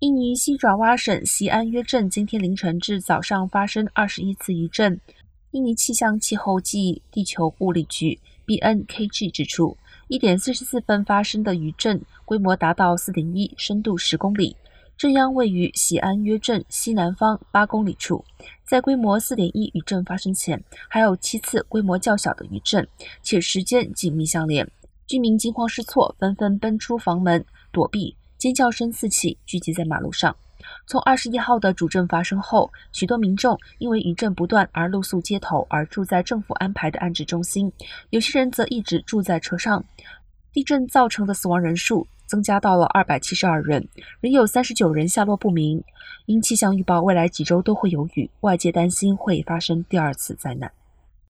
印尼西爪哇省西安约镇今天凌晨至早上发生二十一次余震。印尼气象气候暨地球物理局 （BNKG） 指出，一点四十四分发生的余震规模达到四点一，深度十公里，震央位于西安约镇西南方八公里处。在规模四点一余震发生前，还有七次规模较小的余震，且时间紧密相连。居民惊慌失措，纷纷奔出房门躲避。尖叫声四起，聚集在马路上。从二十一号的主震发生后，许多民众因为余震不断而露宿街头，而住在政府安排的安置中心。有些人则一直住在车上。地震造成的死亡人数增加到了二百七十二人，仍有三十九人下落不明。因气象预报未来几周都会有雨，外界担心会发生第二次灾难。